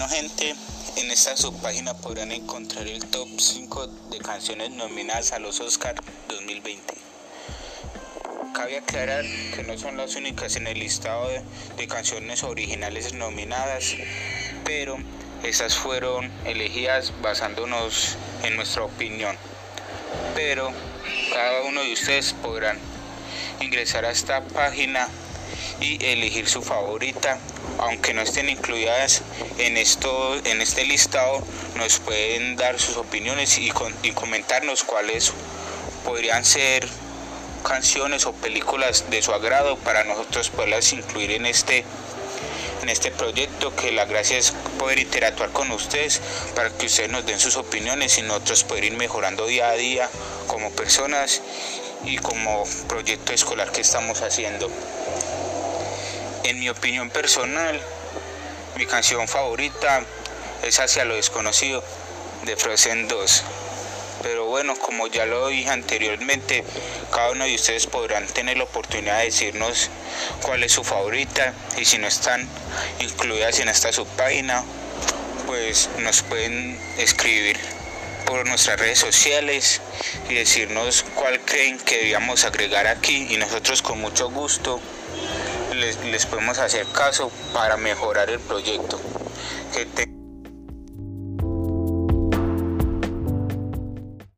Bueno gente, en esta subpágina podrán encontrar el top 5 de canciones nominadas a los Oscar 2020. Cabe aclarar que no son las únicas en el listado de, canciones originales nominadas, pero esas fueron elegidas basándonos en nuestra opinión. Pero cada uno de ustedes podrán ingresar a esta página y elegir su favorita. Aunque no estén incluidas en esto en este listado nos pueden dar sus opiniones y, comentarnos cuáles podrían ser canciones o películas de su agrado para nosotros poderlas incluir en este en este proyecto que la gracia es poder interactuar con ustedes para que ustedes nos den sus opiniones y nosotros poder ir mejorando día a día como personas y como proyecto escolar que estamos haciendo. En mi opinión personal, mi canción favorita es Hacia lo desconocido de Frozen 2. Pero bueno, como ya lo dije anteriormente, cada uno de ustedes podrán tener la oportunidad de decirnos cuál es su favorita y si no están incluidas en esta subpágina, pues nos pueden escribir por nuestras redes sociales y decirnos cuál creen que debíamos agregar aquí y nosotros con mucho gusto les, podemos hacer caso para mejorar el proyecto.